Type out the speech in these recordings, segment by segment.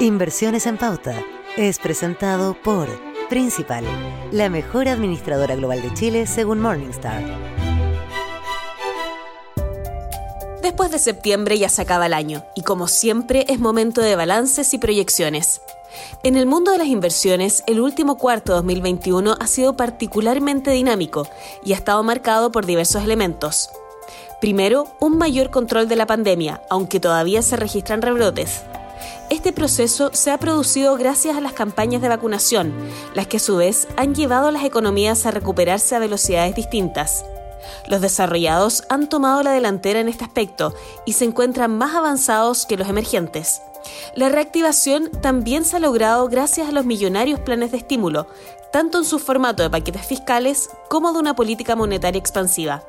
Inversiones en Pauta es presentado por Principal, la mejor administradora global de Chile según Morningstar. Después de septiembre ya se acaba el año y como siempre es momento de balances y proyecciones. En el mundo de las inversiones, el último cuarto de 2021 ha sido particularmente dinámico y ha estado marcado por diversos elementos. Primero, un mayor control de la pandemia, aunque todavía se registran rebrotes. Este proceso se ha producido gracias a las campañas de vacunación, las que a su vez han llevado a las economías a recuperarse a velocidades distintas. Los desarrollados han tomado la delantera en este aspecto y se encuentran más avanzados que los emergentes. La reactivación también se ha logrado gracias a los millonarios planes de estímulo, tanto en su formato de paquetes fiscales como de una política monetaria expansiva.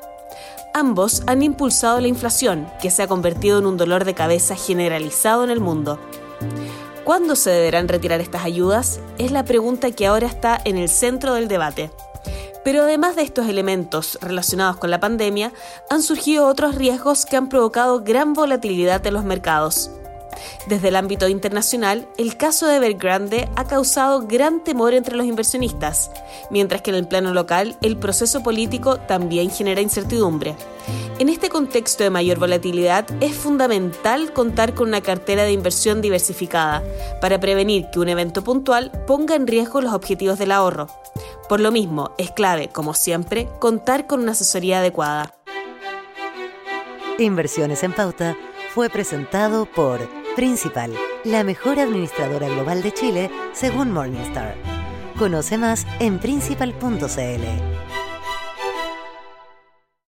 Ambos han impulsado la inflación, que se ha convertido en un dolor de cabeza generalizado en el mundo. ¿Cuándo se deberán retirar estas ayudas? Es la pregunta que ahora está en el centro del debate. Pero además de estos elementos relacionados con la pandemia, han surgido otros riesgos que han provocado gran volatilidad en los mercados. Desde el ámbito internacional, el caso de Evergrande ha causado gran temor entre los inversionistas, mientras que en el plano local el proceso político también genera incertidumbre. En este contexto de mayor volatilidad es fundamental contar con una cartera de inversión diversificada para prevenir que un evento puntual ponga en riesgo los objetivos del ahorro. Por lo mismo, es clave, como siempre, contar con una asesoría adecuada. Inversiones en Pauta fue presentado por Principal, la mejor administradora global de Chile según Morningstar. Conoce más en principal.cl.